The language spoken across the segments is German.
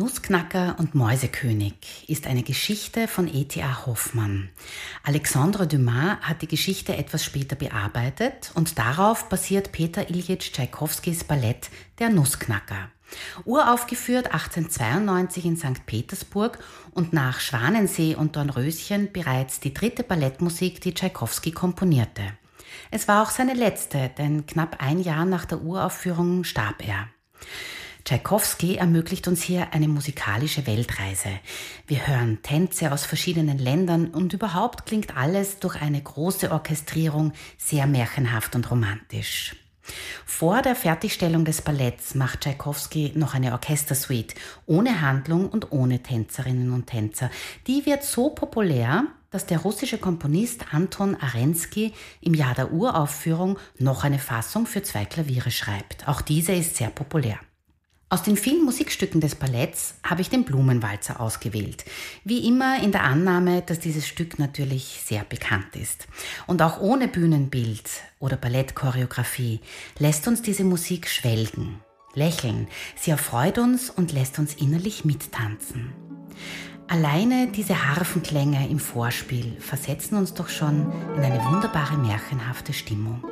Nussknacker und Mäusekönig ist eine Geschichte von E.T.A. Hoffmann. Alexandre Dumas hat die Geschichte etwas später bearbeitet und darauf basiert Peter Iljitsch Tschaikowskis Ballett Der Nussknacker. Uraufgeführt 1892 in St. Petersburg und nach Schwanensee und Dornröschen bereits die dritte Ballettmusik, die Tschaikowski komponierte. Es war auch seine letzte, denn knapp ein Jahr nach der Uraufführung starb er. Tschaikowski ermöglicht uns hier eine musikalische Weltreise. Wir hören Tänze aus verschiedenen Ländern und überhaupt klingt alles durch eine große Orchestrierung sehr märchenhaft und romantisch. Vor der Fertigstellung des Balletts macht Tschaikowski noch eine Orchestersuite ohne Handlung und ohne Tänzerinnen und Tänzer. Die wird so populär, dass der russische Komponist Anton Arensky im Jahr der Uraufführung noch eine Fassung für zwei Klaviere schreibt. Auch diese ist sehr populär. Aus den vielen Musikstücken des Balletts habe ich den Blumenwalzer ausgewählt. Wie immer in der Annahme, dass dieses Stück natürlich sehr bekannt ist. Und auch ohne Bühnenbild oder Ballettchoreografie lässt uns diese Musik schwelgen, lächeln. Sie erfreut uns und lässt uns innerlich mittanzen. Alleine diese Harfenklänge im Vorspiel versetzen uns doch schon in eine wunderbare märchenhafte Stimmung.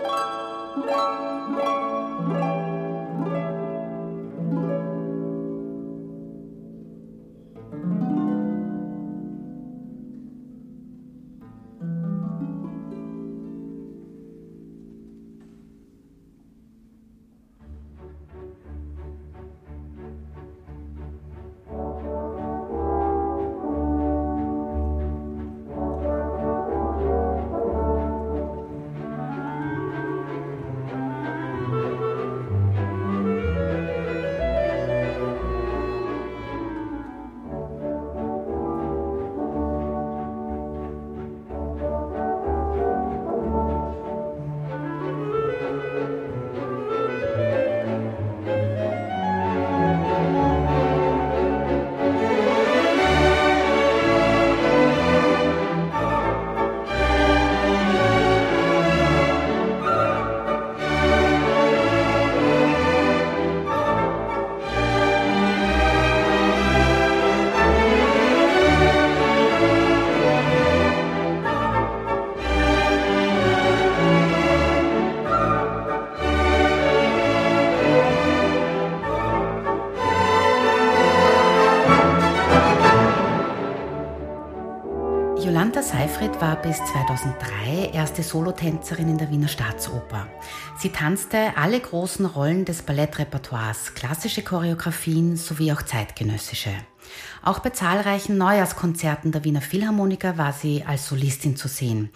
War bis 2003 erste Solotänzerin in der Wiener Staatsoper. Sie tanzte alle großen Rollen des Ballettrepertoires, klassische Choreografien sowie auch zeitgenössische. Auch bei zahlreichen Neujahrskonzerten der Wiener Philharmoniker war sie als Solistin zu sehen.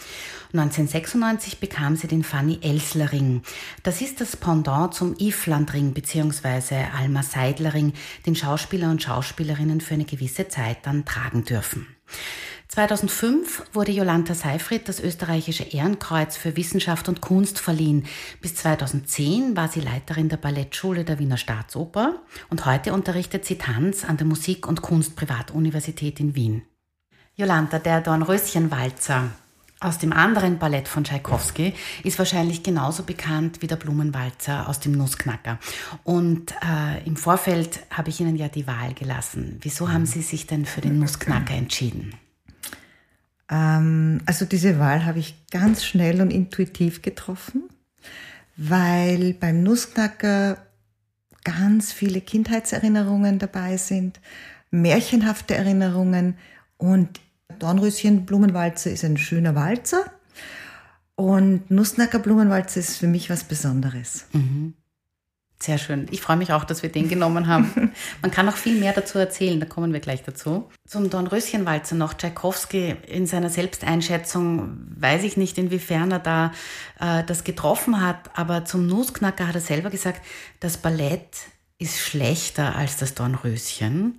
1996 bekam sie den Fanny Elsler Ring. Das ist das Pendant zum Ifland Ring bzw. Alma Seidler Ring, den Schauspieler und Schauspielerinnen für eine gewisse Zeit dann tragen dürfen. 2005 wurde Jolanta Seifried das österreichische Ehrenkreuz für Wissenschaft und Kunst verliehen. Bis 2010 war sie Leiterin der Ballettschule der Wiener Staatsoper und heute unterrichtet sie Tanz an der Musik- und Kunstprivatuniversität in Wien. Jolanta, der Dornröschenwalzer aus dem anderen Ballett von Tschaikowski ist wahrscheinlich genauso bekannt wie der Blumenwalzer aus dem Nussknacker. Und äh, im Vorfeld habe ich Ihnen ja die Wahl gelassen. Wieso haben Sie sich denn für den Nussknacker entschieden? Ähm, also diese Wahl habe ich ganz schnell und intuitiv getroffen, weil beim Nussknacker ganz viele Kindheitserinnerungen dabei sind, märchenhafte Erinnerungen und Dornröschen Blumenwalzer ist ein schöner Walzer und Nussnacker Blumenwalzer ist für mich was Besonderes. Mhm. Sehr schön. Ich freue mich auch, dass wir den genommen haben. Man kann noch viel mehr dazu erzählen, da kommen wir gleich dazu. Zum Dornröschenwalzer noch. Tschaikowski in seiner Selbsteinschätzung, weiß ich nicht, inwiefern er da äh, das getroffen hat, aber zum Nussknacker hat er selber gesagt, das Ballett ist schlechter als das Dornröschen.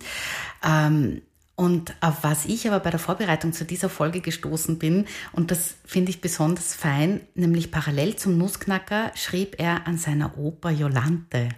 Ähm, Und auf was ich aber bei der Vorbereitung zu dieser Folge gestoßen bin, und das finde ich besonders fein, nämlich parallel zum Nussknacker schrieb er an seiner Oper Jolante.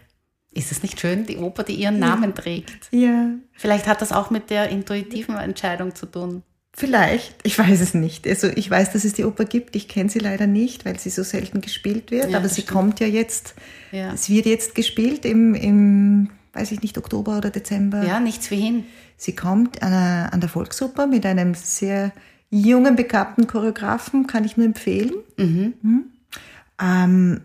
Ist es nicht schön, die Oper, die ihren Namen trägt? Ja. Vielleicht hat das auch mit der intuitiven Entscheidung zu tun. Vielleicht, ich weiß es nicht. Also ich weiß, dass es die Oper gibt. Ich kenne sie leider nicht, weil sie so selten gespielt wird. Ja, aber sie stimmt. kommt ja jetzt. Ja. Es wird jetzt gespielt im, im, weiß ich nicht, Oktober oder Dezember. Ja, nichts wie hin. Sie kommt an, der- an der Volksoper mit einem sehr jungen, begabten Choreografen, kann ich nur empfehlen. Mhm. Ähm,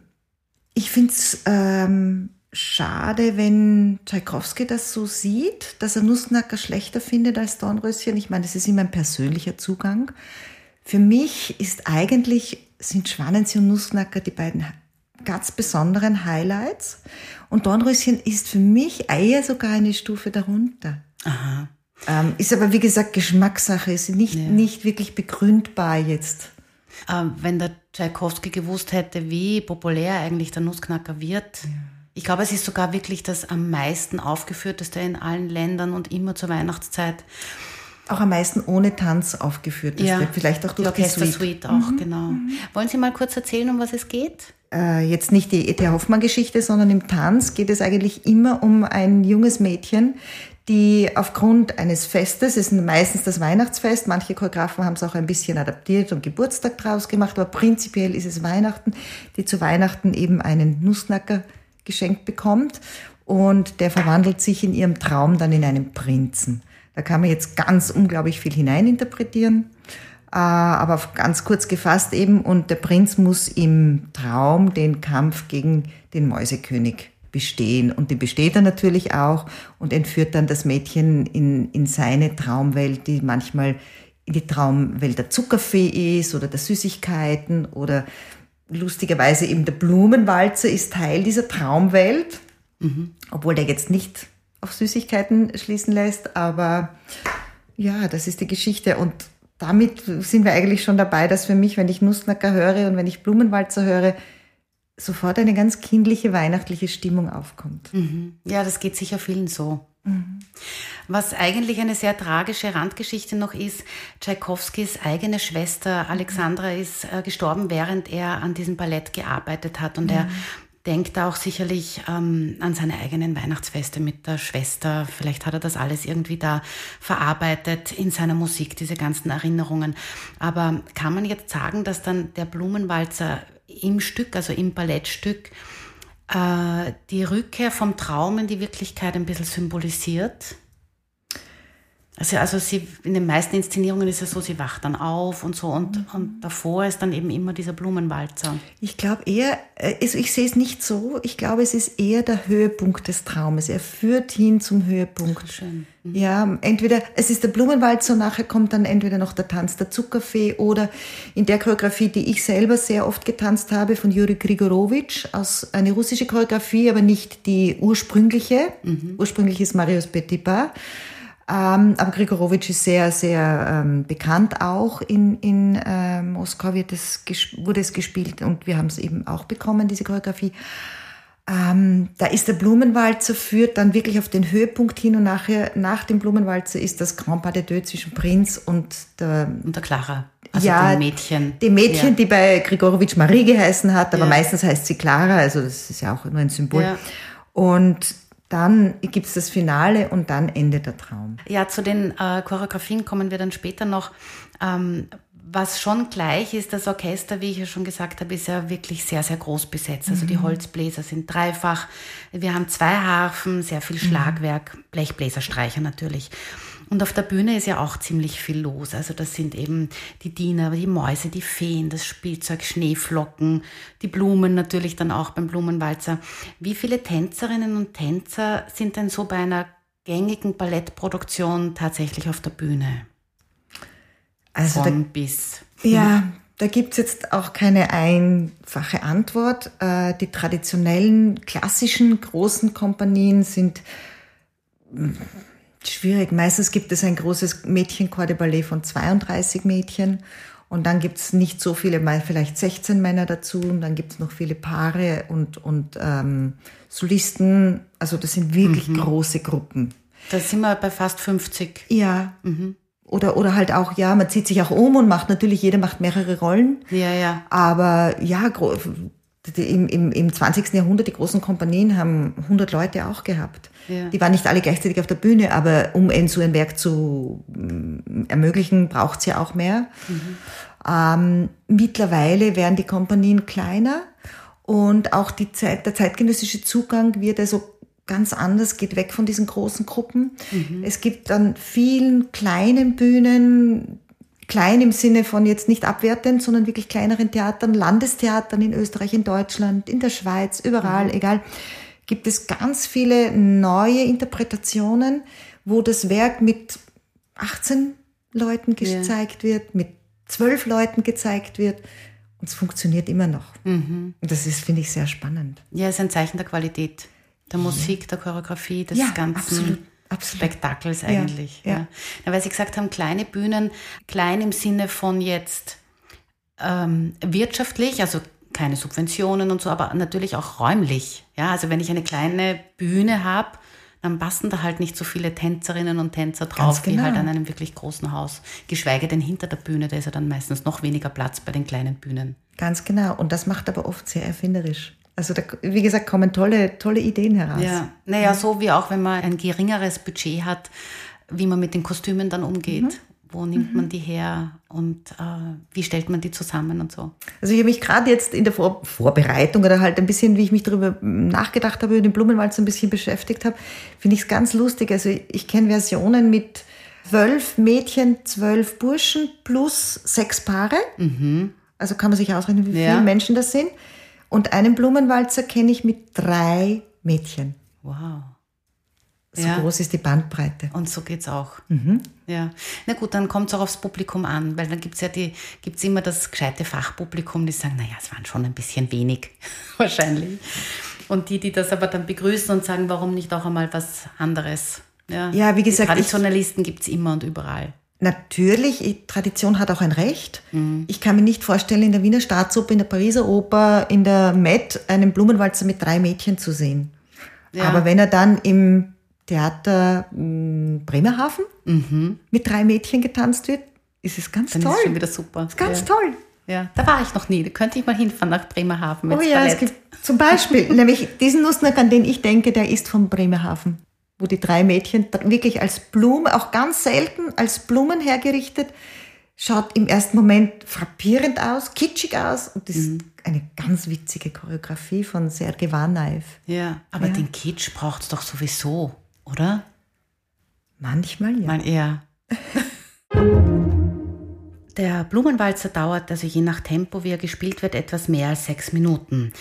ich finde es ähm, schade, wenn Tchaikovsky das so sieht, dass er Nussknacker schlechter findet als Dornröschen. Ich meine, das ist immer ein persönlicher Zugang. Für mich ist eigentlich, sind Schwanensee und Nussknacker die beiden ganz besonderen Highlights. Und Dornröschen ist für mich eher sogar eine Stufe darunter. Aha. Ähm, ist aber wie gesagt Geschmackssache, ist nicht, nicht wirklich begründbar jetzt. Ähm, wenn der Tchaikovsky gewusst hätte, wie populär eigentlich der Nussknacker wird. Ich glaube, es ist sogar wirklich das am meisten aufgeführteste in allen Ländern und immer zur Weihnachtszeit. Auch am meisten ohne Tanz aufgeführt. Das wird vielleicht auch die durch die Orchestersuite Suite. auch, genau. Wollen Sie mal kurz erzählen, um was es geht? Äh, jetzt nicht die E.T. Hoffmann-Geschichte, sondern im Tanz geht es eigentlich immer um ein junges Mädchen, die aufgrund eines Festes, es ist meistens das Weihnachtsfest, manche Choreografen haben es auch ein bisschen adaptiert und Geburtstag draus gemacht, aber prinzipiell ist es Weihnachten, die zu Weihnachten eben einen Nussknacker geschenkt bekommt und der verwandelt sich in ihrem Traum dann in einen Prinzen. Da kann man jetzt ganz unglaublich viel hineininterpretieren, äh, aber ganz kurz gefasst eben und der Prinz muss im Traum den Kampf gegen den Mäusekönig bestehen. Und den besteht er natürlich auch und entführt dann das Mädchen in, in seine Traumwelt, die manchmal in die Traumwelt der Zuckerfee ist oder der Süßigkeiten oder lustigerweise eben der Blumenwalzer ist Teil dieser Traumwelt, obwohl der jetzt nicht auf Süßigkeiten schließen lässt, aber ja, das ist die Geschichte. Und damit sind wir eigentlich schon dabei, dass für mich, wenn ich Nussknacker höre und wenn ich Blumenwalzer höre, sofort eine ganz kindliche, weihnachtliche Stimmung aufkommt. Ja, das geht sicher vielen so. Was eigentlich eine sehr tragische Randgeschichte noch ist, Tschaikowskis eigene Schwester Alexandra ist äh, gestorben, während er an diesem Ballett gearbeitet hat. Und er denkt auch sicherlich ähm, an seine eigenen Weihnachtsfeste mit der Schwester. Vielleicht hat er das alles irgendwie da verarbeitet in seiner Musik, diese ganzen Erinnerungen. Aber kann man jetzt sagen, dass dann der Blumenwalzer im Stück, also im Ballettstück, äh, die Rückkehr vom Traum in die Wirklichkeit ein bisschen symbolisiert. Also, also sie, in den meisten Inszenierungen ist es so, sie wacht dann auf und so und, und davor ist dann eben immer dieser Blumenwalzer. Ich glaube eher, also ich sehe es nicht so, ich glaube, es ist eher der Höhepunkt des Traumes. Er führt hin zum Höhepunkt. Schön. Ja, entweder es ist der Blumenwalzer und nachher kommt dann entweder noch der Tanz der Zuckerfee oder in der Choreografie, die ich selber sehr oft getanzt habe, von Juri Grigorowitsch, aus eine russische Choreografie, aber nicht die ursprüngliche. Ursprünglich ist Marius Petipa. Ähm, aber Grigorowitsch ist sehr, sehr ähm, bekannt auch. In, in äh, Moskau wird es, wurde es gespielt und wir haben es eben auch bekommen, diese Choreografie. Ähm, da ist der Blumenwalzer führt dann wirklich auf den Höhepunkt hin und nachher, nach dem Blumenwalzer ist das Grand Pas de Deux zwischen Prinz und der, Und der Clara, also Ja, dem Mädchen. dem Mädchen, Ja. die bei Grigorowitsch Marie geheißen hat, aber Ja. meistens heißt sie Clara, also das ist ja auch nur ein Symbol. Ja. Und dann gibt's das Finale und dann endet der Traum. Ja, zu den äh, Choreografien kommen wir dann später noch. Ähm, was schon gleich ist, das Orchester, wie ich ja schon gesagt habe, ist ja wirklich sehr, sehr groß besetzt. Also die Holzbläser sind dreifach. Wir haben zwei Harfen, sehr viel Schlagwerk, Blechbläserstreicher natürlich. Und auf der Bühne ist ja auch ziemlich viel los. Also das sind eben die Diener, die Mäuse, die Feen, das Spielzeug, Schneeflocken, die Blumen natürlich dann auch beim Blumenwalzer. Wie viele Tänzerinnen und Tänzer sind denn so bei einer gängigen Ballettproduktion tatsächlich auf der Bühne? Also Von bis. da, ja, da gibt's jetzt auch keine einfache Antwort. Äh, Die traditionellen, klassischen, großen Kompanien sind schwierig. Meistens gibt es ein großes Mädchenchor de Ballet von 32 Mädchen. Und dann gibt's nicht so viele, mal vielleicht 16 Männer dazu. Und dann gibt's noch viele Paare und, und ähm, Solisten. Also das sind wirklich große Gruppen. Da sind wir bei fast 50. Ja. Oder, oder halt auch, ja, man zieht sich auch um und macht natürlich, jeder macht mehrere Rollen. Ja, ja. Aber ja, im, im, im 20. Jahrhundert, die großen Kompanien haben 100 Leute auch gehabt. Ja. Die waren nicht alle gleichzeitig auf der Bühne, aber um ein, so ein Werk zu mm, ermöglichen, braucht es ja auch mehr. Ähm, mittlerweile werden die Kompanien kleiner und auch die Zeit, der zeitgenössische Zugang wird also ganz anders, geht weg von diesen großen Gruppen. Es gibt an vielen kleinen Bühnen, klein im Sinne von jetzt nicht abwertend, sondern wirklich kleineren Theatern, Landestheatern in Österreich, in Deutschland, in der Schweiz, überall, egal, gibt es ganz viele neue Interpretationen, wo das Werk mit 18 Leuten Ja. gezeigt wird, mit 12 Leuten gezeigt wird. Und es funktioniert immer noch. Und das ist, finde ich, sehr spannend. Ja, ist ein Zeichen der Qualität. Der Musik, der Choreografie, des Ja, ganzen absolut, absolut. Spektakels eigentlich. ja. Ja. Na, weil Sie gesagt haben, kleine Bühnen, klein im Sinne von jetzt ähm, wirtschaftlich, also keine Subventionen und so, aber natürlich auch räumlich. Ja, also wenn ich eine kleine Bühne habe, dann passen da halt nicht so viele Tänzerinnen und Tänzer drauf, genau. wie halt an einem wirklich großen Haus. Geschweige denn hinter der Bühne, da ist ja dann meistens noch weniger Platz bei den kleinen Bühnen. Ganz genau. Und das macht aber oft sehr erfinderisch. Also da, wie gesagt, kommen tolle, tolle Ideen heraus. Ja, naja, so wie auch, wenn man ein geringeres Budget hat, wie man mit den Kostümen dann umgeht. Wo nimmt man die her und äh, wie stellt man die zusammen und so. Also ich habe mich gerade jetzt in der Vor Vorbereitung oder halt ein bisschen, wie ich mich darüber nachgedacht habe, über den Blumenwald so ein bisschen beschäftigt habe, finde ich es ganz lustig. Also ich kenne Versionen mit zwölf Mädchen, zwölf Burschen plus sechs Paare. Also kann man sich ausrechnen, wie Ja. viele Menschen das sind. Und einen Blumenwalzer kenne ich mit drei Mädchen. Wow. So Ja. groß ist die Bandbreite. Und so geht's auch. Ja. Na gut, dann kommt es auch aufs Publikum an, weil dann gibt's ja die, gibt's immer das gescheite Fachpublikum, die sagen, naja, es waren schon ein bisschen wenig, wahrscheinlich. Und die, die das aber dann begrüßen und sagen, warum nicht auch einmal was anderes. Ja, Ja, wie gesagt, Die Traditionalisten gibt's immer und überall. Natürlich, ich- Tradition hat auch ein Recht. Mhm. Ich kann mir nicht vorstellen, in der Wiener Staatsoper, in der Pariser Oper, in der Met einen Blumenwalzer mit drei Mädchen zu sehen. Ja. Aber wenn er dann im Theater mh, Bremerhaven mit drei Mädchen getanzt wird, ist es ganz Mhm. Dann toll. ist es schon wieder super. ist ganz ja. toll. Ja, da war ich noch nie. Da könnte ich mal hinfahren nach Bremerhaven Oh ja, es Ballett. gibt zum Beispiel, nämlich diesen Nussnack, an den ich denke, der ist von Bremerhaven, wo die drei Mädchen wirklich als Blume, auch ganz selten als Blumen hergerichtet, schaut im ersten Moment frappierend aus, kitschig aus und ist Mhm. eine ganz witzige Choreografie von Sergei Vanaev. Ja, aber Ja. den Kitsch braucht es doch sowieso, oder? Manchmal ja. Mal eher. Der Blumenwalzer dauert also je nach Tempo, wie er gespielt wird, etwas mehr als sechs Minuten.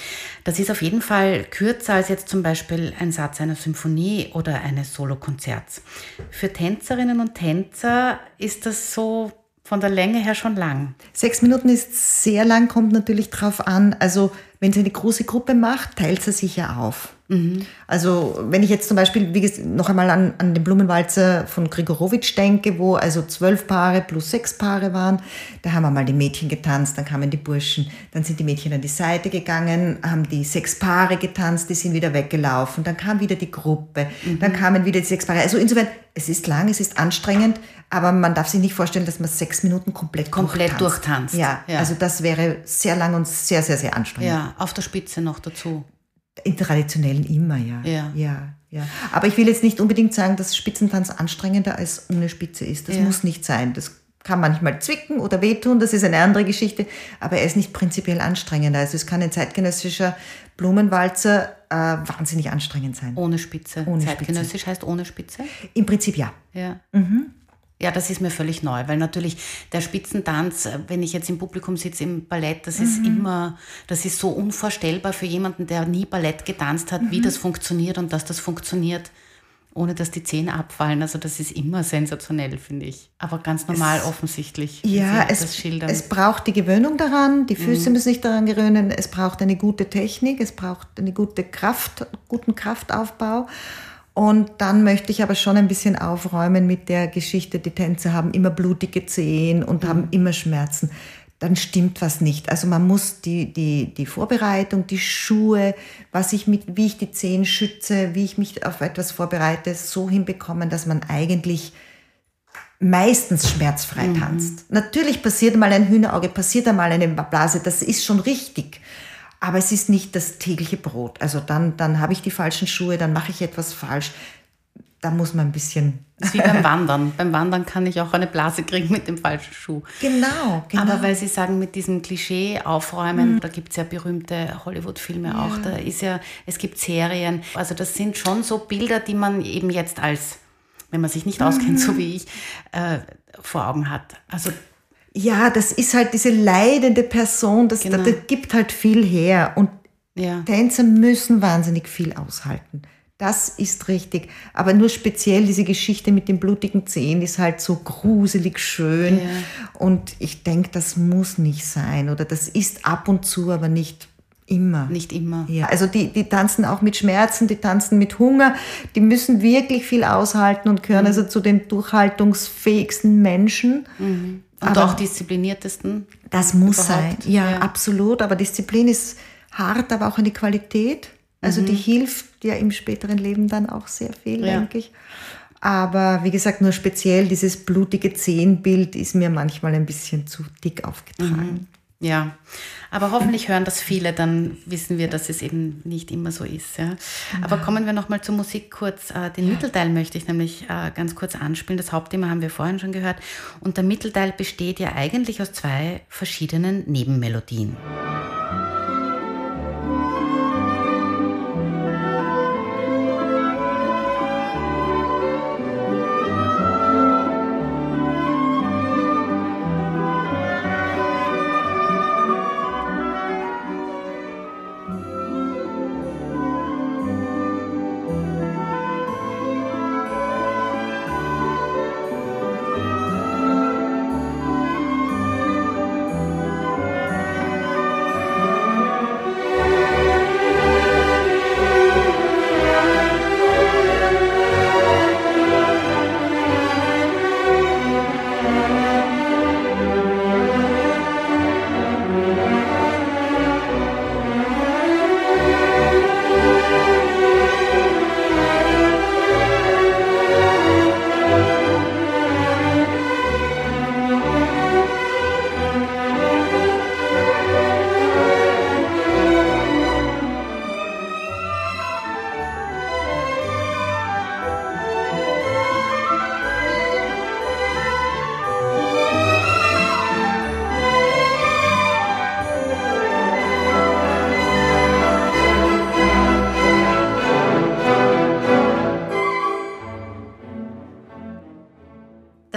Das ist auf jeden Fall kürzer als jetzt zum Beispiel ein Satz einer Symphonie oder eines Solokonzerts. Für Tänzerinnen und Tänzer ist das so von der Länge her schon lang. Sechs Minuten ist sehr lang, kommt natürlich drauf an. Also wenn sie eine große Gruppe macht, teilt sie sich ja auf. Also wenn ich jetzt zum Beispiel wie gesagt, noch einmal an, an den Blumenwalzer von Grigorowitsch denke, wo also zwölf Paare plus sechs Paare waren, da haben wir mal die Mädchen getanzt, dann kamen die Burschen, dann sind die Mädchen an die Seite gegangen, haben die sechs Paare getanzt, die sind wieder weggelaufen, dann kam wieder die Gruppe, dann kamen wieder die sechs Paare. Also insofern, es ist lang, es ist anstrengend, aber man darf sich nicht vorstellen, dass man sechs Minuten komplett Komplett durchtanzt. Ja, Ja. also das wäre sehr lang und sehr, sehr, sehr anstrengend. Ja, auf der Spitze noch dazu. In traditionellen immer, ja. Ja. ja. Ja, Aber ich will jetzt nicht unbedingt sagen, dass Spitzentanz anstrengender als ohne Spitze ist. Das Ja. muss nicht sein. Das kann manchmal zwicken oder wehtun, das ist eine andere Geschichte, aber er ist nicht prinzipiell anstrengender. Also es kann ein zeitgenössischer Blumenwalzer äh, wahnsinnig anstrengend sein. Ohne Spitze. Ohne Zeitgenössisch heißt ohne Spitze? Im Prinzip ja. Ja. Mhm. Ja, das ist mir völlig neu, weil natürlich der Spitzentanz, äh, wenn ich jetzt im Publikum sitze im Ballett, das Mhm. ist immer, das ist so unvorstellbar für jemanden, der nie Ballett getanzt hat, Mhm. wie das funktioniert und dass das funktioniert, ohne dass die Zähne abfallen. Also das ist immer sensationell, finde ich. Aber ganz normal offensichtlich, wie Ja, es, es braucht die Gewöhnung daran, die Füße Mhm. müssen sich daran gewöhnen, es braucht eine gute Technik, es braucht eine gute Kraft, guten Kraftaufbau. Und dann möchte ich aber schon ein bisschen aufräumen mit der Geschichte, die Tänzer haben immer blutige Zehen Mhm. und haben immer Schmerzen. dann stimmt was nicht. Also man muss die, die, die Vorbereitung, die Schuhe, was ich mit, wie ich die Zehen schütze, wie ich mich auf etwas vorbereite, so hinbekommen, dass man eigentlich meistens schmerzfrei mhm. tanzt. Natürlich passiert mal ein Hühnerauge, passiert einmal eine Blase, das ist schon richtig. Aber es ist nicht das tägliche Brot. Also dann, dann habe ich die falschen Schuhe, dann mache ich etwas falsch. Da muss man ein bisschen. Das ist wie beim Wandern. beim Wandern kann ich auch eine Blase kriegen mit dem falschen Schuh. Genau, genau. Aber weil Sie sagen, mit diesem Klischee aufräumen, mhm. da gibt es ja berühmte Hollywood-Filme ja. auch. Da ist ja, es gibt Serien. Also das sind schon so Bilder, die man eben jetzt als wenn man sich nicht auskennt, so wie ich, äh, vor Augen hat. Also ja, das ist halt diese leidende Person, das, genau. das, das gibt halt viel her. Und ja. Tänzer müssen wahnsinnig viel aushalten. Das ist richtig. Aber nur speziell diese Geschichte mit den blutigen Zehen ist halt so gruselig schön. Ja. Und ich denke, das muss nicht sein. Oder das ist ab und zu, aber nicht Immer. Nicht immer. Ja, also die, die tanzen auch mit Schmerzen, die tanzen mit Hunger, die müssen wirklich viel aushalten und gehören mhm. also zu den durchhaltungsfähigsten Menschen. Mhm. Und aber auch diszipliniertesten. Das muss überhaupt. sein, ja, ja, absolut. Aber Disziplin ist hart, aber auch eine Qualität. Also mhm. die hilft ja im späteren Leben dann auch sehr viel, ja. denke ich. Aber wie gesagt, nur speziell dieses blutige Zehenbild ist mir manchmal ein bisschen zu dick aufgetragen. Mhm. Ja, aber hoffentlich hören das viele, dann wissen wir, dass es eben nicht immer so ist. Ja. Aber kommen wir nochmal zur Musik kurz. Äh, den Mittelteil möchte ich nämlich äh, ganz kurz anspielen. Das Hauptthema haben wir vorhin schon gehört. Und der Mittelteil besteht ja eigentlich aus zwei verschiedenen Nebenmelodien.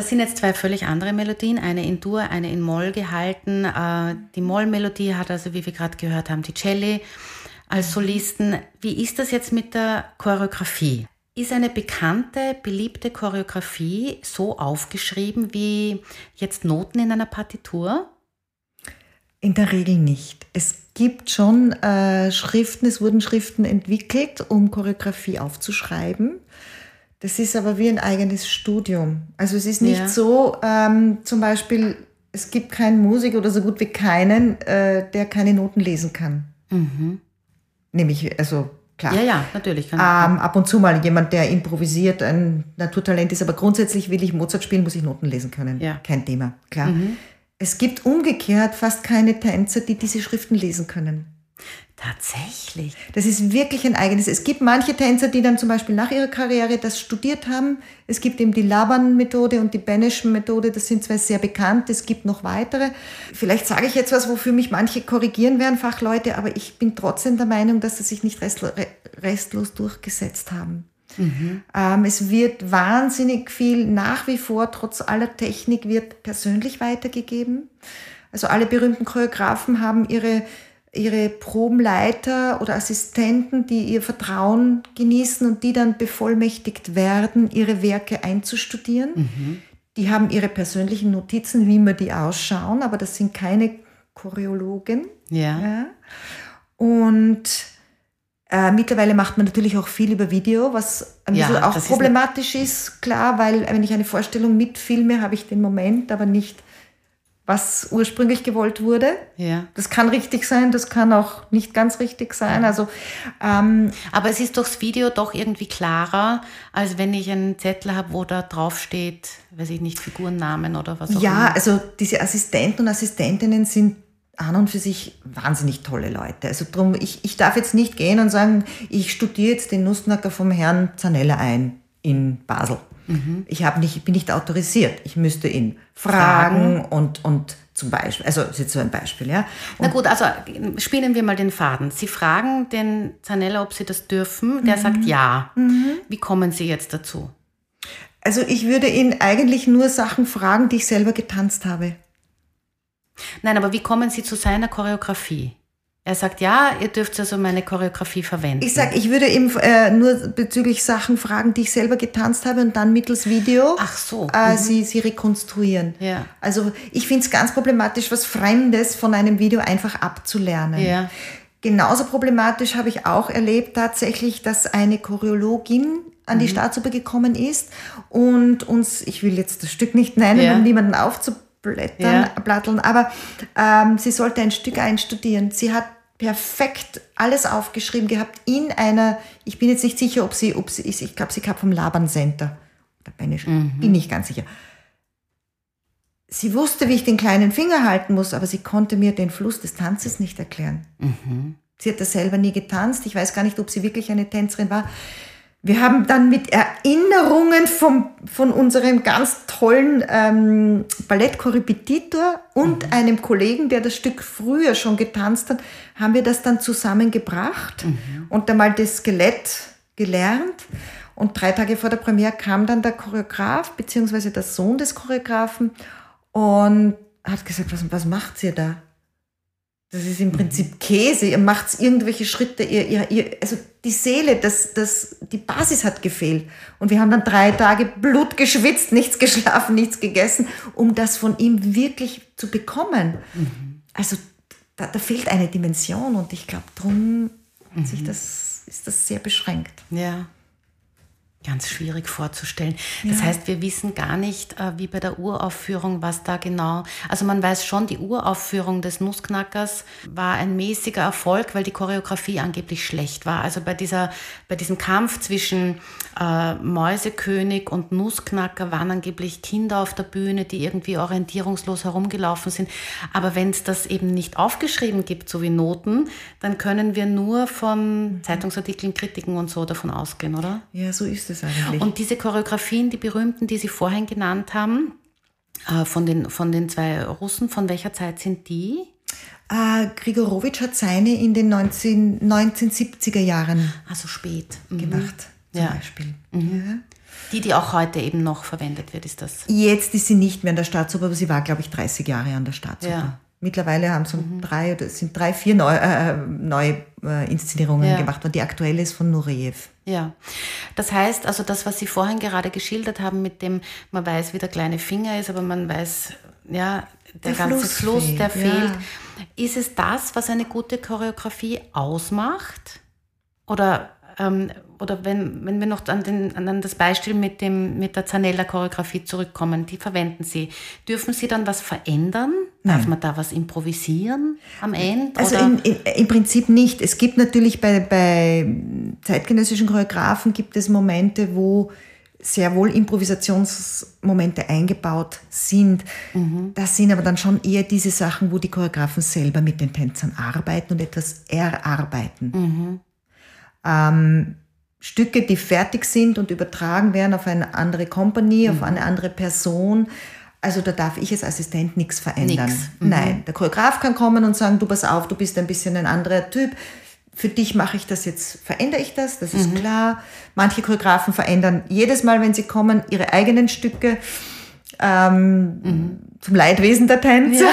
Das sind jetzt zwei völlig andere Melodien, eine in Dur, eine in Moll gehalten. Äh, die Moll-Melodie hat also, wie wir gerade gehört haben, die Celli als Solisten. Wie ist das jetzt mit der Choreografie? Ist eine bekannte, beliebte Choreografie so aufgeschrieben wie jetzt Noten in einer Partitur? In der Regel nicht. Es gibt schon äh, Schriften, es wurden Schriften entwickelt, um Choreografie aufzuschreiben. Das ist aber wie ein eigenes Studium. Also es ist nicht ja. so, ähm, zum Beispiel, es gibt keinen Musiker oder so gut wie keinen, äh, der keine Noten lesen kann. Mhm. Nämlich, also klar. Ja, ja, natürlich. Kann ähm, ab und zu mal jemand, der improvisiert, ein Naturtalent ist, aber grundsätzlich will ich Mozart spielen, muss ich Noten lesen können. Ja. Kein Thema, klar. Mhm. Es gibt umgekehrt fast keine Tänzer, die diese Schriften lesen können. Tatsächlich. Das ist wirklich ein eigenes. Es gibt manche Tänzer, die dann zum Beispiel nach ihrer Karriere das studiert haben. Es gibt eben die Laban-Methode und die Beneschen-Methode. Das sind zwei sehr bekannt. Es gibt noch weitere. Vielleicht sage ich jetzt was, wofür mich manche korrigieren werden, Fachleute, aber ich bin trotzdem der Meinung, dass sie sich nicht restlos durchgesetzt haben. Mhm. Ähm, es wird wahnsinnig viel nach wie vor, trotz aller Technik, wird persönlich weitergegeben. Also alle berühmten Choreografen haben ihre ihre Probenleiter oder Assistenten, die ihr Vertrauen genießen und die dann bevollmächtigt werden, ihre Werke einzustudieren. Mhm. Die haben ihre persönlichen Notizen, wie immer die ausschauen, aber das sind keine Choreologen. Ja. ja. Und äh, mittlerweile macht man natürlich auch viel über Video, was ja, auch problematisch ist, ist, klar, weil wenn ich eine Vorstellung mitfilme, habe ich den Moment, aber nicht was ursprünglich gewollt wurde. Ja. Das kann richtig sein, das kann auch nicht ganz richtig sein. Also, ähm, Aber es ist durchs Video doch irgendwie klarer, als wenn ich einen Zettel habe, wo da drauf steht, weiß ich nicht, Figurennamen oder was auch ja, immer. also diese Assistenten und Assistentinnen sind an und für sich wahnsinnig tolle Leute. Also drum, ich, ich darf jetzt nicht gehen und sagen, ich studiere jetzt den Nussknacker vom Herrn Zanella ein in Basel. Ich habe nicht, ich bin nicht autorisiert. Ich müsste ihn fragen, und, und zum Beispiel, also das ist jetzt so ein Beispiel, ja. Na gut, also spielen wir mal den Faden. Sie fragen den Zanella, ob Sie das dürfen. Der sagt ja. Wie kommen Sie jetzt dazu? Also ich würde ihn eigentlich nur Sachen fragen, die ich selber getanzt habe. Nein, aber wie kommen Sie zu seiner Choreografie? Er sagt, ja, ihr dürft also meine Choreografie verwenden. Ich sag, ich würde ihm äh, nur bezüglich Sachen fragen, die ich selber getanzt habe und dann mittels Video Ach so. äh, sie, sie rekonstruieren. Ja. Also ich finde es ganz problematisch, was Fremdes von einem Video einfach abzulernen. Ja. Genauso problematisch habe ich auch erlebt tatsächlich, dass eine Choreologin an Mhm. die Staatsoper gekommen ist und uns, ich will jetzt das Stück nicht nennen, Ja. um niemanden aufzublättern, Ja. platteln, aber ähm, sie sollte ein Stück einstudieren. Sie hat perfekt alles aufgeschrieben gehabt in einer, ich bin jetzt nicht sicher, ob sie, ob sie ist, ich glaube, sie kam vom Laban Center. Da bin ich, Mhm. bin ich ganz sicher. Sie wusste, wie ich den kleinen Finger halten muss, aber sie konnte mir den Fluss des Tanzes nicht erklären. Sie hat das selber nie getanzt. Ich weiß gar nicht, ob sie wirklich eine Tänzerin war. Wir haben dann mit Erinnerungen vom, von unserem ganz tollen ähm, Ballettkorrepetitor und einem Kollegen, der das Stück früher schon getanzt hat, haben wir das dann zusammengebracht und einmal das Skelett gelernt. Und drei Tage vor der Premiere kam dann der Choreograf, beziehungsweise der Sohn des Choreografen und hat gesagt, was, was macht ihr da? Das ist im Prinzip Käse. Ihr macht irgendwelche Schritte. Ihr, ihr, ihr, also die Seele, das, das, die Basis hat gefehlt. Und wir haben dann drei Tage Blut geschwitzt, nichts geschlafen, nichts gegessen, um das von ihm wirklich zu bekommen. Also da, da fehlt eine Dimension und ich glaube, darum hat sich das, ist das sehr beschränkt. Ja. Ganz schwierig vorzustellen. Das heißt, wir wissen gar nicht, äh, wie bei der Uraufführung, was da genau. Also man weiß schon, die Uraufführung des Nussknackers war ein mäßiger Erfolg, weil die Choreografie angeblich schlecht war. Also bei dieser, bei diesem Kampf zwischen äh, Mäusekönig und Nussknacker waren angeblich Kinder auf der Bühne, die irgendwie orientierungslos herumgelaufen sind. Aber wenn es das eben nicht aufgeschrieben gibt, so wie Noten, dann können wir nur von Zeitungsartikeln, Kritiken und so davon ausgehen, oder? Ja, so ist es eigentlich. Und diese Choreografien, die berühmten, die Sie vorhin genannt haben, äh, von den, von den zwei Russen, von welcher Zeit sind die? äh, Grigorowitsch hat seine in den 19, 1970er Jahren Also spät. Mhm. gemacht, zum Ja. Beispiel. Ja. Die, die auch heute eben noch verwendet wird, ist das. Jetzt ist sie nicht mehr an der Staatsoper, aber sie war, glaube ich, 30 Jahre an der Staatsoper. Ja. Mhm. Mittlerweile haben sie drei oder es sind drei, vier neue äh, neue äh, Inszenierungen Ja. gemacht und die aktuelle ist von Nureyev. Ja, das heißt also das, was Sie vorhin gerade geschildert haben, mit dem man weiß, wie der kleine Finger ist, aber man weiß, ja, der, Der ganze Fluss Fluss, fehlt, der ja. fehlt. Ist es das, was eine gute Choreografie ausmacht? Oder, ähm, oder wenn, wenn wir noch an, den, an das Beispiel mit, dem, mit der Zanella-Choreografie zurückkommen, die verwenden Sie. Dürfen Sie dann was verändern? Darf man da was improvisieren am Ende? Also in, in, im Prinzip nicht. Es gibt natürlich bei, bei zeitgenössischen Choreografen gibt es Momente, wo sehr wohl Improvisationsmomente eingebaut sind. Das sind aber dann schon eher diese Sachen, wo die Choreografen selber mit den Tänzern arbeiten und etwas erarbeiten. Ähm, Stücke, die fertig sind und übertragen werden auf eine andere Company, auf eine andere Person. Also da darf ich als Assistent nichts verändern. Nix. Nein, der Choreograf kann kommen und sagen, du pass auf, du bist ein bisschen ein anderer Typ. Für dich mache ich das jetzt, verändere ich das, das ist klar. Manche Choreografen verändern jedes Mal, wenn sie kommen, ihre eigenen Stücke ähm, zum Leidwesen der Tänzer.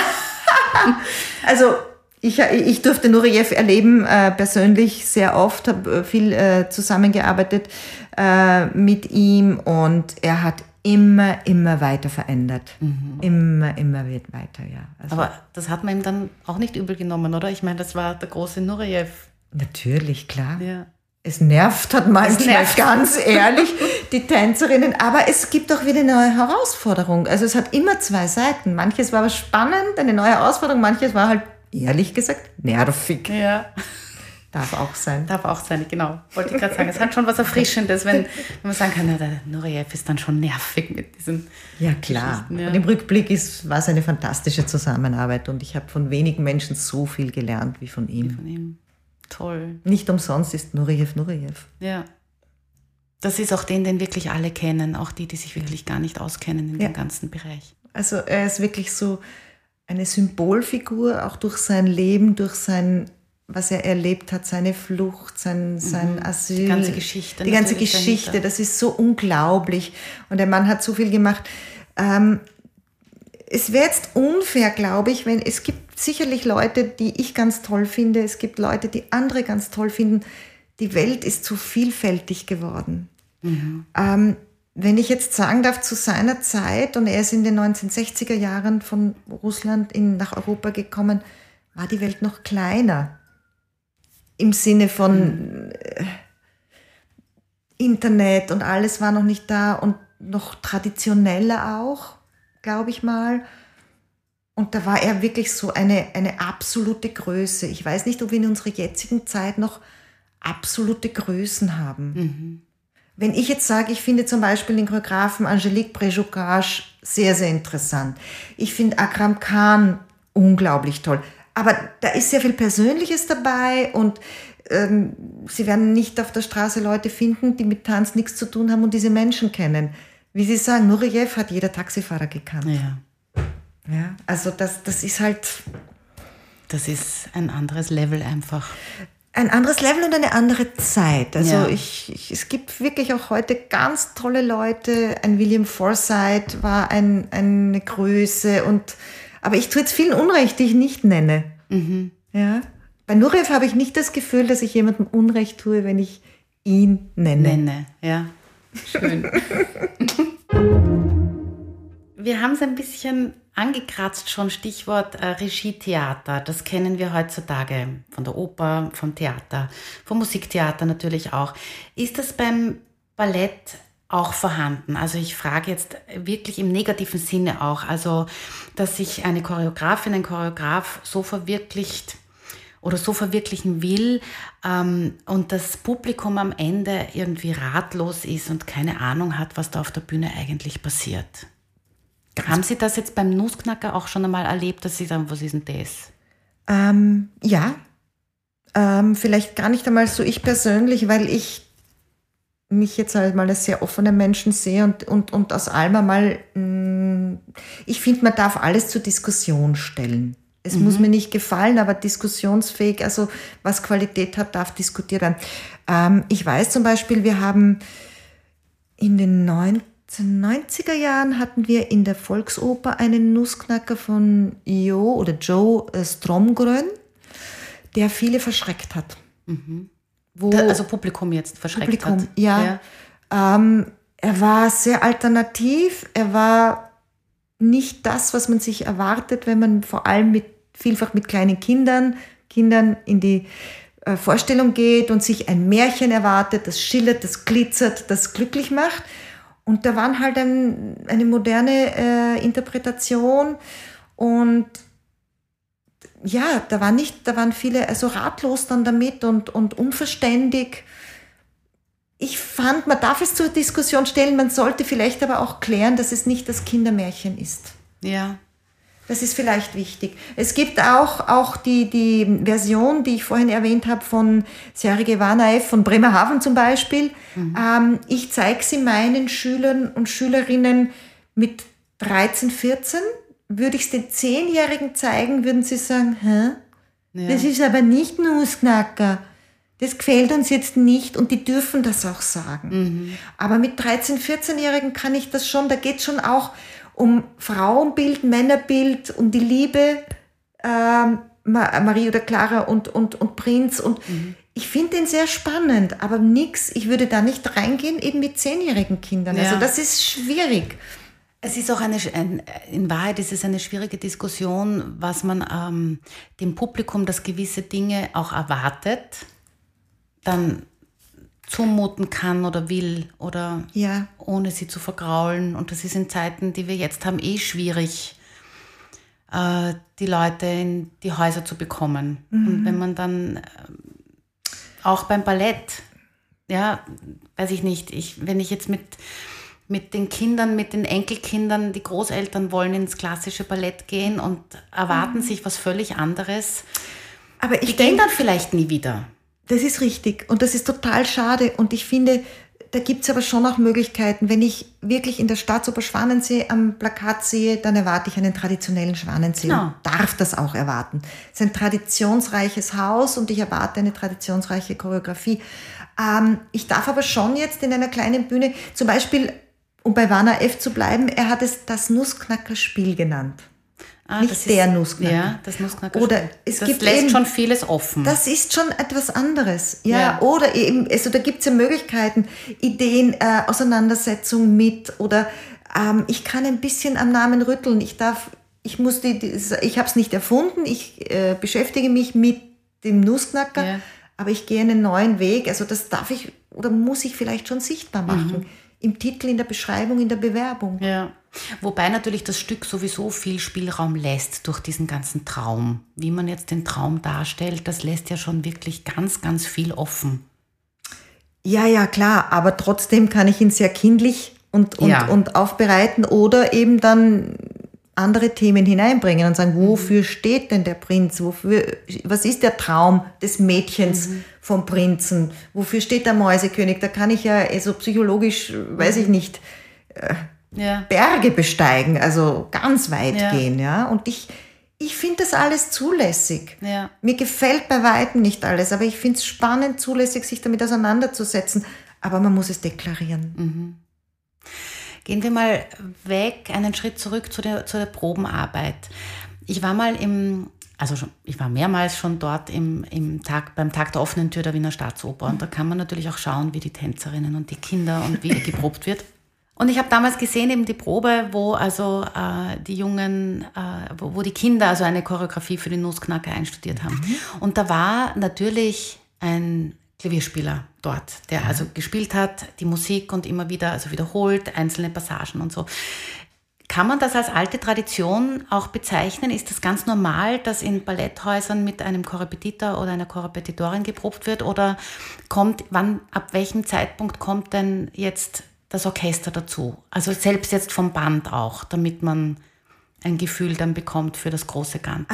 also ich, ich durfte Nureyev erleben, äh, persönlich sehr oft, habe viel äh, zusammengearbeitet äh, mit ihm und er hat immer, immer weiter verändert. Immer, immer wird weiter, ja. Also, aber das hat man ihm dann auch nicht übel genommen, oder? Ich meine, das war der große Nureyev. natürlich, klar. Ja. Es nervt hat manchmal, nervt. ganz ehrlich, die Tänzerinnen. Aber es gibt auch wieder eine neue Herausforderung. Also es hat immer zwei Seiten. Manches war spannend, eine neue Herausforderung, manches war halt, ehrlich gesagt, nervig. Ja. Darf auch sein. Darf auch sein, genau. Wollte ich gerade sagen. Es hat schon was Erfrischendes, wenn, wenn man sagen kann, na, der Nureyev ist dann schon nervig mit diesen. Ja, klar. Ja. Und im Rückblick ist, war es eine fantastische Zusammenarbeit und ich habe von wenigen Menschen so viel gelernt wie von ihm. Von ihm. Toll. Nicht umsonst ist Nureyev Nureyev. Ja. Das ist auch den, den wirklich alle kennen, auch die, die sich wirklich gar nicht auskennen in Ja. dem ganzen Bereich. Also er ist wirklich so eine Symbolfigur, auch durch sein Leben, durch sein, was er erlebt hat, seine Flucht, sein, sein Asyl. Mhm. Die ganze Geschichte Die ganze Geschichte, dahinter. das ist so unglaublich. Und der Mann hat so viel gemacht. Ähm, es wäre jetzt unfair, glaube ich, wenn es gibt sicherlich Leute, die ich ganz toll finde. Es gibt Leute, die andere ganz toll finden. Die Welt ist zu vielfältig geworden. Ähm, wenn ich jetzt sagen darf, zu seiner Zeit, und er ist in den 1960er Jahren von Russland in, nach Europa gekommen, war die Welt noch kleiner. Im Sinne von äh, Internet und alles war noch nicht da und noch traditioneller auch, glaube ich mal. Und da war er wirklich so eine, eine absolute Größe. Ich weiß nicht, ob wir in unserer jetzigen Zeit noch absolute Größen haben. Wenn ich jetzt sage, ich finde zum Beispiel den Choreografen Angelique Prejocage sehr, sehr interessant. Ich finde Akram Khan unglaublich toll. Aber da ist sehr viel Persönliches dabei und ähm, Sie werden nicht auf der Straße Leute finden, die mit Tanz nichts zu tun haben und diese Menschen kennen. Wie Sie sagen, Nureyev hat jeder Taxifahrer gekannt. Ja. Ja, also das, das ist halt Das ist ein anderes Level einfach. Ein anderes Level und eine andere Zeit. Also Ja. ich, ich, es gibt wirklich auch heute ganz tolle Leute. Ein William Forsythe war ein, eine Größe und aber ich tue jetzt vielen Unrecht, die ich nicht nenne. Ja. Bei Nureyev habe ich nicht das Gefühl, dass ich jemandem Unrecht tue, wenn ich ihn nenne. Nenne, ja. Schön. Wir haben es ein bisschen angekratzt schon, Stichwort äh, Regietheater. Das kennen wir heutzutage von der Oper, vom Theater, vom Musiktheater natürlich auch. Ist das beim Ballett auch vorhanden? Also ich frage jetzt wirklich im negativen Sinne auch. Also, dass sich eine Choreografin, ein Choreograf so verwirklicht, oder so verwirklichen will ähm, und das Publikum am Ende irgendwie ratlos ist und keine Ahnung hat, was da auf der Bühne eigentlich passiert. Haben Sie das jetzt beim Nussknacker auch schon einmal erlebt, dass Sie sagen, was ist denn das? Ähm, ja, ähm, vielleicht gar nicht einmal so ich persönlich, weil ich mich jetzt halt mal als sehr offener Menschen sehe und, und, und aus allem einmal, mh, ich finde, man darf alles zur Diskussion stellen. Es muss mir nicht gefallen, aber diskussionsfähig, also was Qualität hat, darf diskutiert werden. Ähm, ich weiß zum Beispiel, wir haben in den 1990er Jahren hatten wir in der Volksoper einen Nussknacker von Jo oder Joe äh, Stromgrön, der viele verschreckt hat. Wo Da, also Publikum jetzt verschreckt Publikum, hat. ja. Ähm, er war sehr alternativ, er war nicht das, was man sich erwartet, wenn man vor allem mit, vielfach mit kleinen Kindern, Kindern in die äh, Vorstellung geht und sich ein Märchen erwartet, das schillert, das glitzert, das glücklich macht. Und da waren halt ein, eine moderne äh, Interpretation und ja, da war nicht, da waren viele also ratlos dann damit und, und unverständig. Ich fand, man darf es zur Diskussion stellen, man sollte vielleicht aber auch klären, dass es nicht das Kindermärchen ist. Ja. Das ist vielleicht wichtig. Es gibt auch, auch die, die Version, die ich vorhin erwähnt habe, von Sergei Ivanaev von Bremerhaven zum Beispiel. Ähm, ich zeige sie meinen Schülern und Schülerinnen mit 13, 14. Würde ich es den Zehnjährigen zeigen, würden sie sagen, hä? Das ist aber nicht Nussknacker. Das gefällt uns jetzt nicht und die dürfen das auch sagen. Aber mit 13, 14-Jährigen kann ich das schon, da geht es schon auch um Frauenbild, Männerbild, um die Liebe, ähm, Ma- Marie oder Clara und, und, und Prinz. Und ich finde den sehr spannend, aber nix, ich würde da nicht reingehen, eben mit zehnjährigen Kindern. Ja. Also das ist schwierig. Es ist auch eine, ein, in Wahrheit ist es eine schwierige Diskussion, was man ähm, dem Publikum, das gewisse Dinge auch erwartet, dann zumuten kann oder will oder Ja. ohne sie zu vergraulen. Und das ist in Zeiten, die wir jetzt haben, eh schwierig, äh, die Leute in die Häuser zu bekommen. Und wenn man dann äh, auch beim Ballett, ja, weiß ich nicht, ich, wenn ich jetzt mit, mit den Kindern, mit den Enkelkindern, die Großeltern wollen ins klassische Ballett gehen und erwarten sich was völlig anderes, Aber die ich gehen denke, dann vielleicht nie wieder. Das ist richtig und das ist total schade und ich finde, da gibt es aber schon auch Möglichkeiten. Wenn ich wirklich in der Staatsoper Schwanensee am Plakat sehe, dann erwarte ich einen traditionellen Schwanensee Genau. und darf das auch erwarten. Es ist ein traditionsreiches Haus und ich erwarte eine traditionsreiche Choreografie. Ähm, ich darf aber schon jetzt in einer kleinen Bühne, zum Beispiel, um bei Warner F zu bleiben, er hat es das Nussknackerspiel genannt. Ah, Nicht der Nussknacker. Ja, das Nussknacker. Oder es das gibt lässt eben- schon vieles offen. Das ist schon etwas anderes. Ja, Ja. oder eben, also da gibt es ja Möglichkeiten, Ideen, äh, Auseinandersetzung mit oder ähm, ich kann ein bisschen am Namen rütteln. Ich darf, ich muss die, ich habe es nicht erfunden, ich äh, beschäftige mich mit dem Nussknacker, Ja. aber ich gehe einen neuen Weg. Also das darf ich oder muss ich vielleicht schon sichtbar machen. Im Titel, in der Beschreibung, in der Bewerbung. ja. Wobei natürlich das Stück sowieso viel Spielraum lässt durch diesen ganzen Traum. Wie man jetzt den Traum darstellt, das lässt ja schon wirklich ganz, ganz viel offen. Ja, ja, klar, aber trotzdem kann ich ihn sehr kindlich und, und, Ja. und aufbereiten oder eben dann andere Themen hineinbringen und sagen, wofür steht denn der Prinz? Wofür, was ist der Traum des Mädchens vom Prinzen? Wofür steht der Mäusekönig? Da kann ich ja eh so psychologisch, weiß ich nicht, Ja. Berge besteigen, also ganz weit Ja. gehen, ja. Und ich, ich finde das alles zulässig. Ja. Mir gefällt bei Weitem nicht alles, aber ich finde es spannend, zulässig, sich damit auseinanderzusetzen. Aber man muss es deklarieren. Gehen wir mal weg, einen Schritt zurück zu der, zu der Probenarbeit. Ich war mal im, also schon, ich war mehrmals schon dort im, im Tag, beim Tag der offenen Tür der Wiener Staatsoper und da kann man natürlich auch schauen, wie die Tänzerinnen und die Kinder und wie geprobt wird. Und ich habe damals gesehen eben die Probe, wo also äh, die Jungen, äh, wo, wo die Kinder also eine Choreografie für den Nussknacker einstudiert haben. Und da war natürlich ein Klavierspieler dort, der also gespielt hat, die Musik und immer wieder also wiederholt, einzelne Passagen und so. Kann man das als alte Tradition auch bezeichnen? Ist das ganz normal, dass in Balletthäusern mit einem Korrepetitor oder einer Korrepetitorin geprobt wird? Oder kommt, wann, ab welchem Zeitpunkt kommt denn jetzt das Orchester dazu? Also selbst jetzt vom Band auch, damit man ein Gefühl dann bekommt für das große Ganze.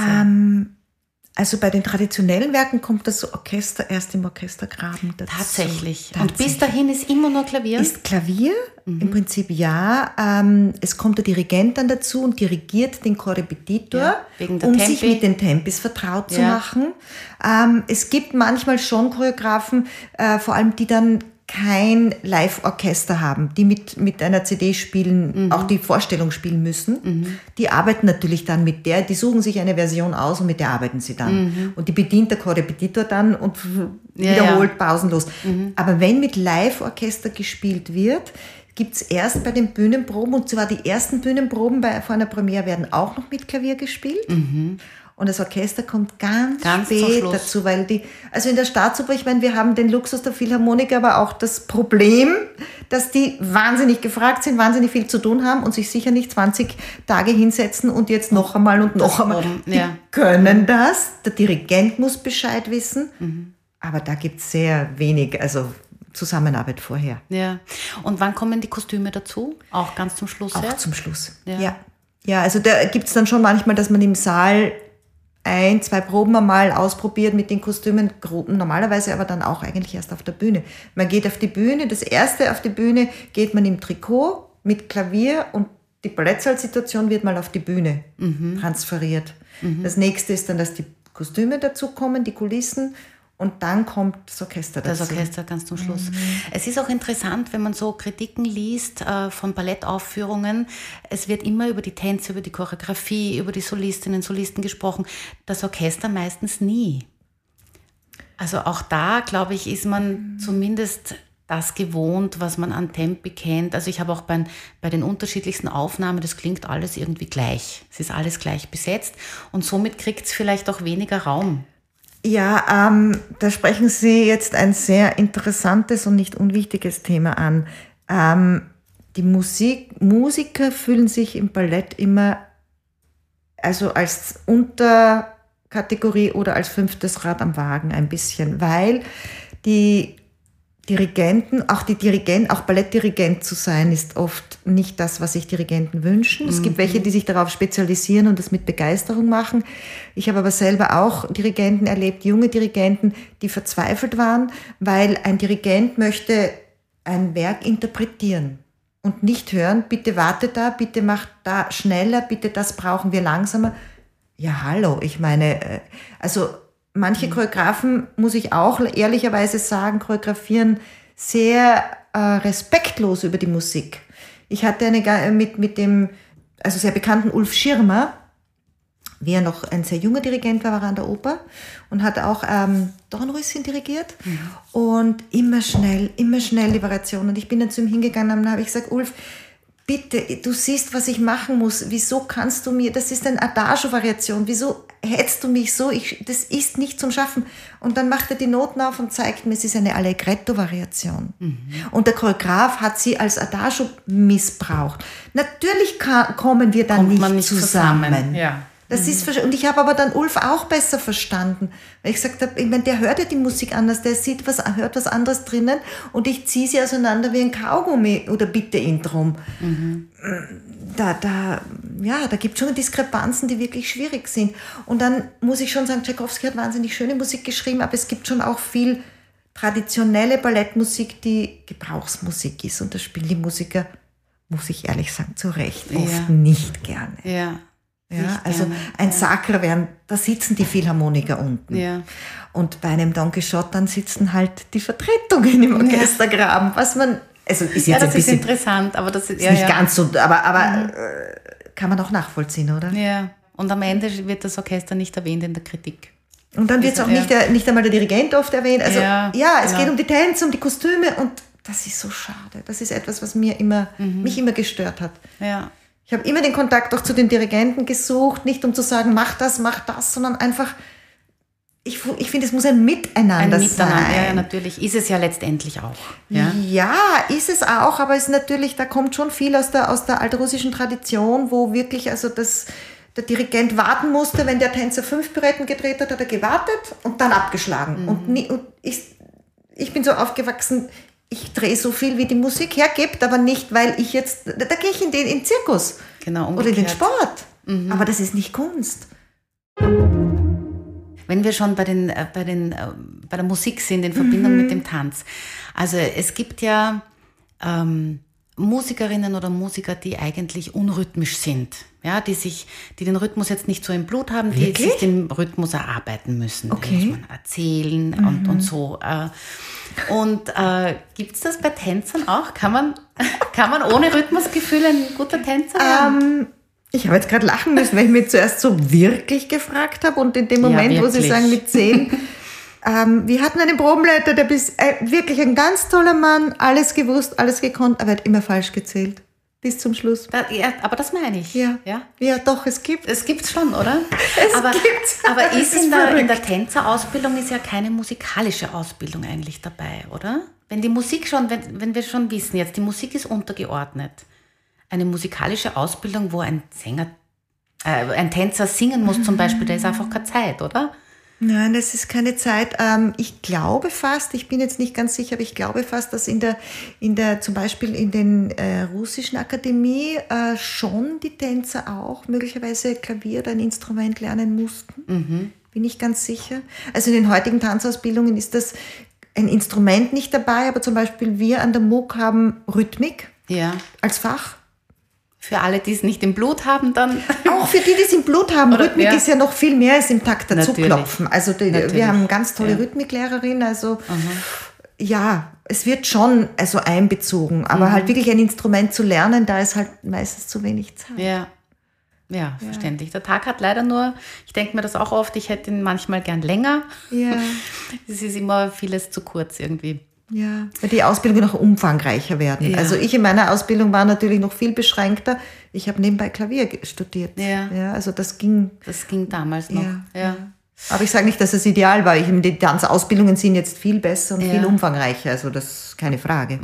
Also bei den traditionellen Werken kommt das Orchester erst im Orchestergraben dazu. Tatsächlich. Und bis Tatsächlich. dahin ist immer nur Klavier? Ist Klavier Mhm. im Prinzip ja. Ähm, es kommt der Dirigent dann dazu und dirigiert den Korrepetitor, Ja, um Tempi. sich mit den Tempis vertraut zu Ja. machen. Ähm, es gibt manchmal schon Choreografen, äh, vor allem die dann kein Live-Orchester haben, die mit, mit einer CD spielen, Mhm. auch die Vorstellung spielen müssen. Die arbeiten natürlich dann mit der, die suchen sich eine Version aus und mit der arbeiten sie dann. Und die bedient der Korrepetitor dann und Mhm. Ja, wiederholt ja. Mhm. pausenlos. Aber wenn mit Live-Orchester gespielt wird, gibt es erst bei den Bühnenproben, und zwar die ersten Bühnenproben bei, vor einer Premiere werden auch noch mit Klavier gespielt. Und das Orchester kommt ganz. Ganz spät dazu, weil die, also in der Staatsoper, ich meine, wir haben den Luxus der Philharmoniker, aber auch das Problem, dass die wahnsinnig gefragt sind, wahnsinnig viel zu tun haben und sich sicher nicht 20 Tage hinsetzen und jetzt noch einmal und noch einmal. Die ja. können das, der Dirigent muss Bescheid wissen, Mhm. aber da gibt es sehr wenig, also Zusammenarbeit vorher. Ja. Und wann kommen die Kostüme dazu? Auch ganz zum Schluss? Auch ja? zum Schluss. Ja. Ja. ja. also da gibt es dann schon manchmal, dass man im Saal ein, zwei Proben einmal ausprobiert mit den Kostümen, gro- normalerweise aber dann auch eigentlich erst auf der Bühne. Man geht auf die Bühne, das erste auf die Bühne geht man im Trikot mit Klavier und die Ballettsaalsituation wird mal auf die Bühne transferiert. Das nächste ist dann, dass die Kostüme dazukommen, die Kulissen und dann kommt das Orchester dazu. Das Orchester ganz zum Schluss. Mhm. Es ist auch interessant, wenn man so Kritiken liest äh, von Ballettaufführungen. Es wird immer über die Tänze, über die Choreografie, über die Solistinnen, Solisten gesprochen. Das Orchester meistens nie. Also auch da, glaube ich, ist man zumindest das gewohnt, was man an Tempi kennt. Also ich habe auch bei, bei den unterschiedlichsten Aufnahmen, das klingt alles irgendwie gleich. Es ist alles gleich besetzt und somit kriegt es vielleicht auch weniger Raum. Ja, ähm, da sprechen Sie jetzt ein sehr interessantes und nicht unwichtiges Thema an. Ähm, die Musik, Musiker fühlen sich im Ballett immer also als Unterkategorie oder als fünftes Rad am Wagen ein bisschen, weil die Dirigenten, auch die Dirigenten, auch Ballettdirigent zu sein, ist oft nicht das, was sich Dirigenten wünschen. Es gibt welche, die sich darauf spezialisieren und das mit Begeisterung machen. Ich habe aber selber auch Dirigenten erlebt, junge Dirigenten, die verzweifelt waren, weil ein Dirigent möchte ein Werk interpretieren und nicht hören, bitte warte da, bitte mach da schneller, bitte das brauchen wir langsamer. Ja, hallo, ich meine, äh, also manche Choreografen, muss ich auch ehrlicherweise sagen, choreografieren sehr äh, respektlos über die Musik. Ich hatte eine mit, mit dem, also sehr bekannten Ulf Schirmer, wie er noch ein sehr junger Dirigent war, war er an der Oper und hat auch ähm, Dornröschen dirigiert mhm. und immer schnell, immer schnell die Variation. Und ich bin dann zu ihm hingegangen und habe ich gesagt, Ulf, bitte, du siehst, was ich machen muss. Wieso kannst du mir, das ist eine Adagio-Variation, wieso hetzt du mich so? Ich, das ist nicht zum Schaffen. Und dann macht er die Noten auf und zeigt mir, es ist eine Allegretto-Variation. Mhm. Und der Choreograf hat sie als Adagio missbraucht. Natürlich kann, kommen wir dann Kommt nicht, zusammen. zusammen. Ja. Das mhm. ist, und ich habe aber dann Ulf auch besser verstanden. Weil ich gesagt habe, ich meine, der hört ja die Musik anders, der sieht was, hört was anderes drinnen und ich ziehe sie auseinander wie ein Kaugummi oder bitte ihn drum. Mhm. Da, da, ja, da gibt es schon Diskrepanzen, die wirklich schwierig sind. Und dann muss ich schon sagen, Tchaikovsky hat wahnsinnig schöne Musik geschrieben, aber es gibt schon auch viel traditionelle Ballettmusik, die Gebrauchsmusik ist. Und da spielen die Musiker, muss ich ehrlich sagen, zu Recht oft ja. nicht gerne. Ja. Ja, also ein Sacra wären, da sitzen die Philharmoniker unten. Ja. Und bei einem Don Quixote dann sitzen halt die Vertretungen im Orchestergraben, was man, also ist jetzt ja, das ein bisschen ist interessant, aber das ist ja, nicht ja. ganz so, aber, aber mhm. kann man auch nachvollziehen, oder? Ja. Und am Ende wird das Orchester nicht erwähnt in der Kritik. Und dann wird es auch nicht, der, nicht einmal der Dirigent oft erwähnt. Also ja, ja es genau. geht um die Tänze, um die Kostüme und das ist so schade. Das ist etwas, was mir immer, mhm. mich immer gestört hat. Ja. Ich habe immer den Kontakt auch zu den Dirigenten gesucht, nicht um zu sagen, mach das, mach das, sondern einfach, ich, ich finde, es muss ein Miteinander, ein Miteinander sein. Ja, natürlich. Ist es ja letztendlich auch. Ja? ja, ist es auch, aber es ist natürlich, da kommt schon viel aus der, aus der altrussischen Tradition, wo wirklich, also das, der Dirigent warten musste, wenn der Tänzer fünf Pirouetten gedreht hat, hat er gewartet und dann abgeschlagen. Mhm. Und, nie, und ich, ich bin so aufgewachsen, ich drehe so viel, wie die Musik hergibt, aber nicht, weil ich jetzt, da, gehe ich in den, in den Zirkus. Genau, umgekehrt. Oder in den Sport. Mhm. Aber das ist nicht Kunst. Wenn wir schon bei, den, äh, bei, den, äh, bei der Musik sind, in Verbindung mhm. mit dem Tanz. Also es gibt ja ähm, Musikerinnen oder Musiker, die eigentlich unrhythmisch sind. Ja, die sich, die den Rhythmus jetzt nicht so im Blut haben, die Wirklich? sich den Rhythmus erarbeiten müssen. Okay. Muss man erzählen mhm. und, und so. Äh, und äh, gibt es das bei Tänzern auch? Kann man, kann man ohne Rhythmusgefühl ein guter Tänzer werden? Ähm, ich habe jetzt gerade lachen müssen, weil ich mich zuerst so wirklich gefragt habe und in dem Moment, ja, wo Sie sagen mit zehn, ähm, wir hatten einen Probenleiter, der ist äh, wirklich ein ganz toller Mann, alles gewusst, alles gekonnt, aber er hat immer falsch gezählt bis zum Schluss. Da, ja, aber das meine ich. Ja. ja. Ja, doch, es gibt. Es gibt schon, oder? Es aber, gibt's. Aber ist, ist in, der, in der Tänzerausbildung ist ja keine musikalische Ausbildung eigentlich dabei, oder? Wenn die Musik schon, wenn, wenn wir schon wissen, jetzt die Musik ist untergeordnet. Eine musikalische Ausbildung, wo ein Sänger, äh, ein Tänzer singen muss zum Beispiel, da ist einfach keine Zeit, oder? Nein, das ist keine Zeit. Ähm, ich glaube fast, ich bin jetzt nicht ganz sicher, aber ich glaube fast, dass in der, in der zum Beispiel in den äh, russischen Akademie äh, schon die Tänzer auch möglicherweise Klavier oder ein Instrument lernen mussten. Mhm. Bin ich ganz sicher. Also in den heutigen Tanzausbildungen ist das ein Instrument nicht dabei, aber zum Beispiel wir an der MOOC haben Rhythmik ja. als Fach. Für alle, die es nicht im Blut haben, dann. Auch für die, die es im Blut haben. Oder, Rhythmik ja. ist ja noch viel mehr als im Takt dazu Natürlich. klopfen. Also die, wir haben eine ganz tolle ja. Rhythmiklehrerin. Also Aha. ja, es wird schon also einbezogen. Aber mhm. halt wirklich ein Instrument zu lernen, da ist halt meistens zu wenig Zeit. Ja. Ja, ja, verständlich. Der Tag hat leider nur, ich denke mir das auch oft, ich hätte ihn manchmal gern länger. Ja. Es ist immer vieles zu kurz irgendwie. Ja, weil die Ausbildung noch umfangreicher werden. Ja. Also ich in meiner Ausbildung war natürlich noch viel beschränkter. Ich habe nebenbei Klavier studiert. Ja. ja. Also das ging. Das ging damals noch. Ja. ja. Aber ich sage nicht, dass es ideal war. Ich, die Tanzausbildungen sind jetzt viel besser und viel umfangreicher. Also das ist keine Frage.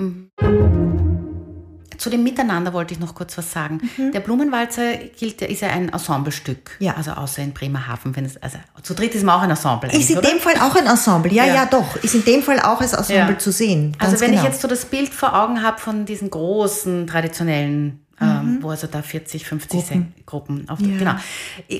Zu dem Miteinander wollte ich noch kurz was sagen. Der Blumenwalzer gilt, ist ja ein Ensemblestück. Ja. Also außer in Bremerhaven. Wenn es, also zu dritt ist man auch ein Ensemble. Ist in oder? dem Fall auch ein Ensemble. Ja, Ja. ja, doch. Ist in dem Fall auch als Ensemble Ja. zu sehen. Ganz Also wenn genau. ich jetzt so das Bild vor Augen habe von diesen großen traditionellen, ähm, wo also da 40, 50 Gruppen, Gruppen auf, Ja. genau.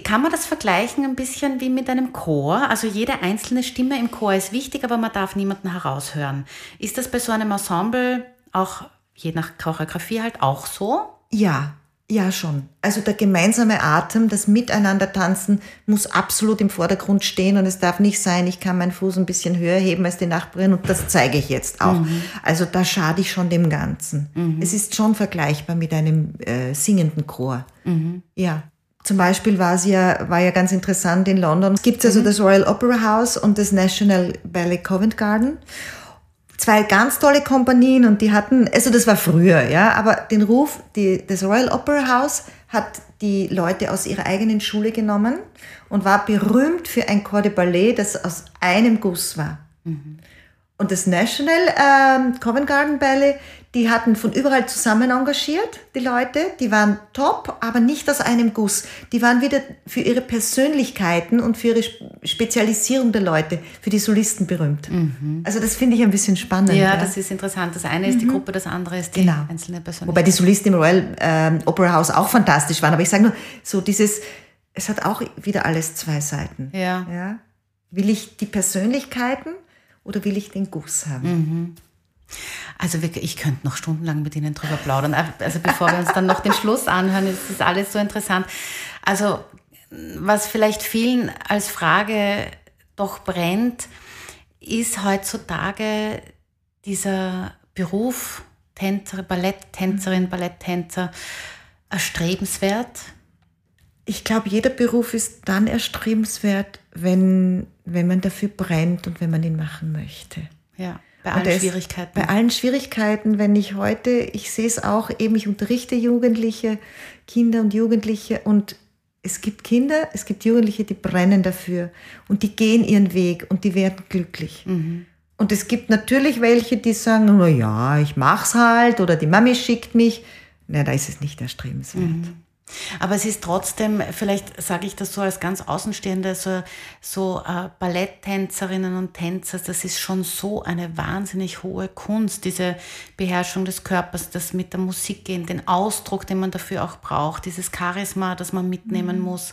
Kann man das vergleichen ein bisschen wie mit einem Chor? Also jede einzelne Stimme im Chor ist wichtig, aber man darf niemanden heraushören. Ist das bei so einem Ensemble auch je nach Choreografie halt auch so? Ja, ja schon. Also der gemeinsame Atem, das Miteinander tanzen muss absolut im Vordergrund stehen und es darf nicht sein, ich kann meinen Fuß ein bisschen höher heben als die Nachbarin und das zeige ich jetzt auch. Also da schade ich schon dem Ganzen. Es ist schon vergleichbar mit einem äh, singenden Chor. Ja. Zum Beispiel war es ja, war ja ganz interessant in London. Es gibt also das Royal Opera House und das National Ballet Covent Garden zwei ganz tolle Kompanien und die hatten, also das war früher, ja, aber den Ruf, die, das Royal Opera House hat die Leute aus ihrer eigenen Schule genommen und war berühmt für ein Corps de Ballet, das aus einem Guss war. Und das National ähm, Covent Garden Ballet, die hatten von überall zusammen engagiert, die Leute. Die waren top, aber nicht aus einem Guss. Die waren wieder für ihre Persönlichkeiten und für ihre Sp- Spezialisierung der Leute, für die Solisten berühmt. Also das finde ich ein bisschen spannend. Ja, das ist interessant. Das eine ist die Gruppe, das andere ist die Genau. einzelne Person. Wobei die Solisten im Royal ähm, Opera House auch fantastisch waren. Aber ich sage nur, so dieses, es hat auch wieder alles zwei Seiten. Ja. Ja? Will ich die Persönlichkeiten oder will ich den Guss haben? Also wirklich, ich könnte noch stundenlang mit Ihnen drüber plaudern. Also bevor wir uns dann noch den Schluss anhören, ist das alles so interessant. Also was vielleicht vielen als Frage doch brennt, ist heutzutage dieser Beruf Tänzer, Balletttänzerin, Balletttänzer erstrebenswert? Ich glaube, jeder Beruf ist dann erstrebenswert, wenn, wenn man dafür brennt und wenn man ihn machen möchte. Ja, bei allen er Schwierigkeiten. Bei allen Schwierigkeiten, wenn ich heute, ich sehe es auch, eben ich unterrichte Jugendliche, Kinder und Jugendliche und es gibt Kinder, es gibt Jugendliche, die brennen dafür und die gehen ihren Weg und die werden glücklich. Und es gibt natürlich welche, die sagen, na ja, ich mach's halt oder die Mami schickt mich. Na, da ist es nicht erstrebenswert. Aber es ist trotzdem, vielleicht sage ich das so als ganz Außenstehende, so, so äh, Balletttänzerinnen und Tänzer, das ist schon so eine wahnsinnig hohe Kunst, diese Beherrschung des Körpers, das mit der Musik gehen, den Ausdruck, den man dafür auch braucht, dieses Charisma, das man mitnehmen muss.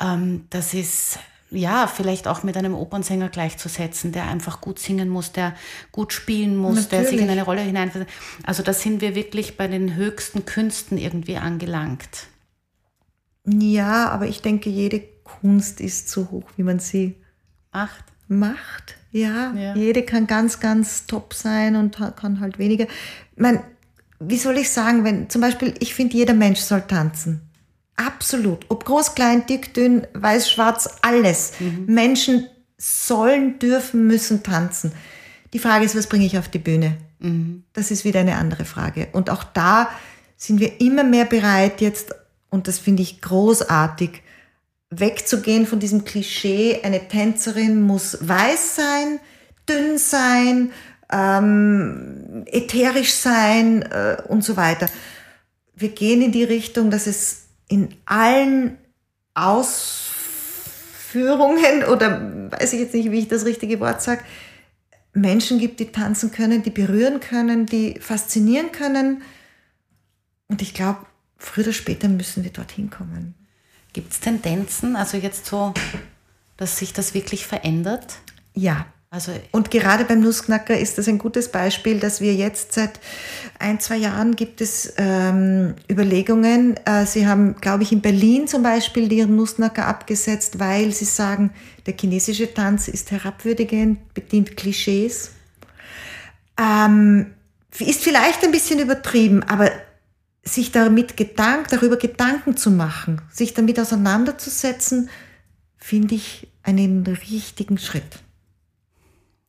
Ähm, das ist ja vielleicht auch mit einem Opernsänger gleichzusetzen, der einfach gut singen muss, der gut spielen muss, der sich in Natürlich. eine Rolle hineinversetzt. Also da sind wir wirklich bei den höchsten Künsten irgendwie angelangt. Ja, aber ich denke, jede Kunst ist so hoch, wie man sie Macht. macht. Ja, Ja. jede kann ganz, ganz top sein und kann halt weniger. Ich mein, wie soll ich sagen, wenn zum Beispiel, ich finde, jeder Mensch soll tanzen. Absolut. Ob groß, klein, dick, dünn, weiß, schwarz, alles. Menschen sollen, dürfen, müssen tanzen. Die Frage ist, was bringe ich auf die Bühne? Das ist wieder eine andere Frage. Und auch da sind wir immer mehr bereit, jetzt, und das finde ich großartig, wegzugehen von diesem Klischee, eine Tänzerin muss weiß sein, dünn sein, ähm, ätherisch sein äh, und so weiter. Wir gehen in die Richtung, dass es in allen Ausführungen oder weiß ich jetzt nicht, wie ich das richtige Wort sage, Menschen gibt, die tanzen können, die berühren können, die faszinieren können. Und ich glaube, früher oder später müssen wir dorthin kommen. Gibt es Tendenzen, also jetzt so, dass sich das wirklich verändert? Ja. Also Und gerade beim Nussknacker ist das ein gutes Beispiel, dass wir jetzt seit ein, zwei Jahren gibt es ähm, Überlegungen. Äh, sie haben, glaube ich, in Berlin zum Beispiel ihren Nussknacker abgesetzt, weil sie sagen, der chinesische Tanz ist herabwürdigend, bedient Klischees. Ähm, ist vielleicht ein bisschen übertrieben, aber sich damit Gedank, darüber Gedanken zu machen, sich damit auseinanderzusetzen, finde ich einen richtigen Schritt.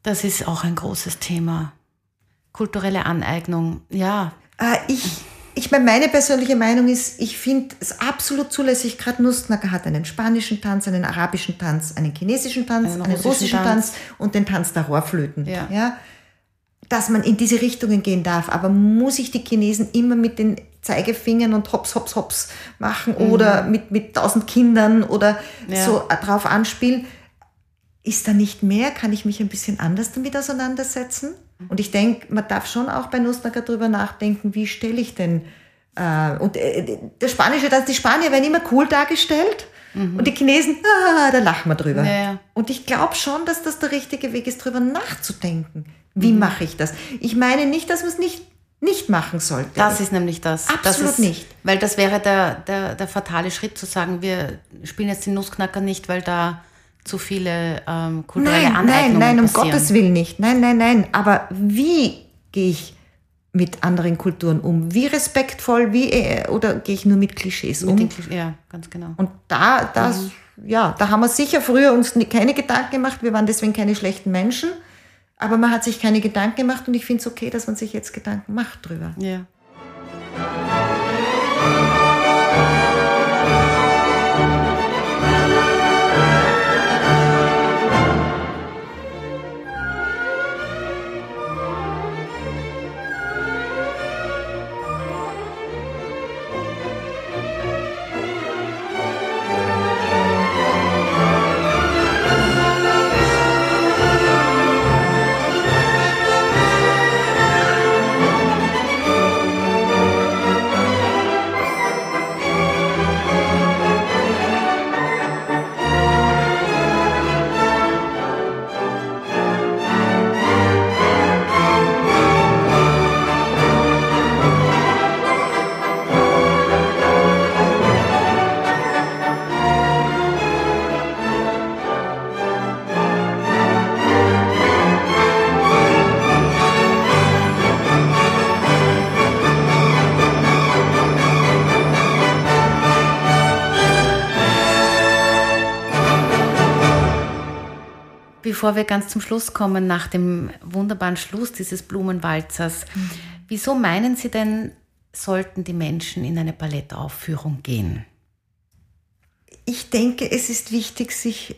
Das ist auch ein großes Thema. Kulturelle Aneignung, ja. Äh, ich, ich meine, meine persönliche Meinung ist, ich finde es absolut zulässig, gerade Nussknacker hat einen spanischen Tanz, einen arabischen Tanz, einen chinesischen Tanz, einen, einen russischen, russischen Tanz. Tanz. und den Tanz der Rohrflöten. Ja. ja. Dass man in diese Richtungen gehen darf. Aber muss ich die Chinesen immer mit den Zeigefingern und hops, hops, hops machen mhm. oder mit, mit tausend Kindern oder ja. so drauf anspielen? Ist da nicht mehr? Kann ich mich ein bisschen anders damit auseinandersetzen? Und ich denke, man darf schon auch bei Nussknacker darüber nachdenken, wie stelle ich denn. Äh, und äh, der Spanische, die Spanier werden immer cool dargestellt. Mhm. Und die Chinesen, ah, da lachen wir drüber. Ja, ja. Und ich glaube schon, dass das der richtige Weg ist, darüber nachzudenken. Wie mhm. mache ich das? Ich meine nicht, dass man es nicht, nicht machen sollte. Das ist nämlich das. Absolut das ist, nicht. Weil das wäre der, der, der fatale Schritt zu sagen, wir spielen jetzt den Nussknacker nicht, weil da zu viele ähm, kulturelle nein, Aneignungen Nein, nein, um Gottes Willen nicht. Nein, nein, nein. Aber wie gehe ich mit anderen Kulturen um? Wie respektvoll, wie äh, oder gehe ich nur mit Klischees mit um? Klischees, ja, ganz genau. Und da, das, mhm. ja, da haben wir sicher früher uns keine Gedanken gemacht. Wir waren deswegen keine schlechten Menschen. Aber man hat sich keine Gedanken gemacht und ich finde es okay, dass man sich jetzt Gedanken macht drüber. Ja. Bevor wir ganz zum Schluss kommen, nach dem wunderbaren Schluss dieses Blumenwalzers, mhm. wieso meinen Sie denn, sollten die Menschen in eine Ballettaufführung gehen? Ich denke, es ist wichtig, sich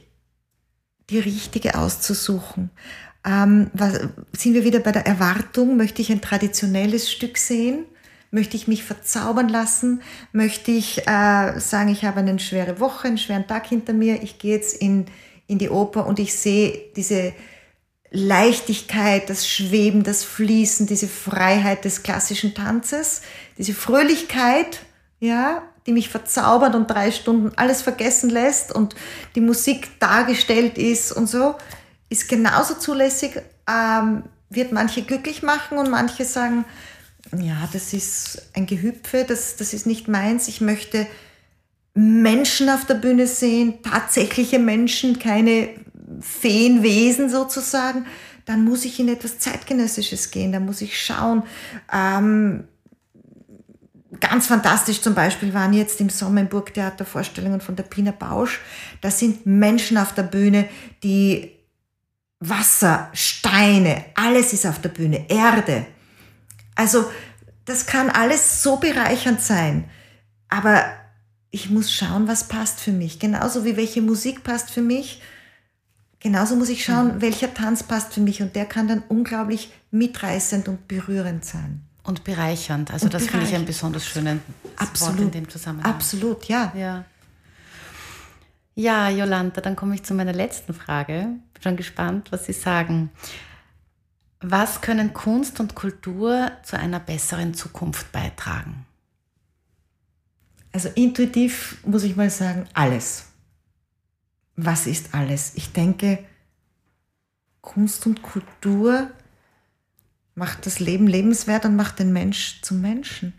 die richtige auszusuchen. Ähm, was, sind wir wieder bei der Erwartung? Möchte ich ein traditionelles Stück sehen? Möchte ich mich verzaubern lassen? Möchte ich äh, sagen, ich habe eine schwere Woche, einen schweren Tag hinter mir, ich gehe jetzt in, in die Oper und ich sehe diese Leichtigkeit, das Schweben, das Fließen, diese Freiheit des klassischen Tanzes, diese Fröhlichkeit, ja, die mich verzaubert und drei Stunden alles vergessen lässt und die Musik dargestellt ist und so, ist genauso zulässig, ähm, wird manche glücklich machen und manche sagen, ja, das ist ein Gehüpfe, das, das ist nicht meins, ich möchte Menschen auf der Bühne sehen, tatsächliche Menschen, keine Feenwesen sozusagen, dann muss ich in etwas Zeitgenössisches gehen, dann muss ich schauen. Ähm, ganz fantastisch zum Beispiel waren jetzt im Sommer im Burgtheater Vorstellungen von der Pina Bausch. Da sind Menschen auf der Bühne, die Wasser, Steine, alles ist auf der Bühne, Erde. Also das kann alles so bereichernd sein. Aber ich muss schauen, was passt für mich. Genauso wie welche Musik passt für mich, genauso muss ich schauen, mhm. welcher Tanz passt für mich. Und der kann dann unglaublich mitreißend und berührend sein. Und bereichernd. Also und das finde ich ein besonders schönes Absolut. Wort in dem Zusammenhang. Absolut, ja. Ja, ja Jolanta, dann komme ich zu meiner letzten Frage. Bin schon gespannt, was Sie sagen. Was können Kunst und Kultur zu einer besseren Zukunft beitragen? Also intuitiv muss ich mal sagen, alles. Was ist alles? Ich denke, Kunst und Kultur macht das Leben lebenswert und macht den Mensch zum Menschen.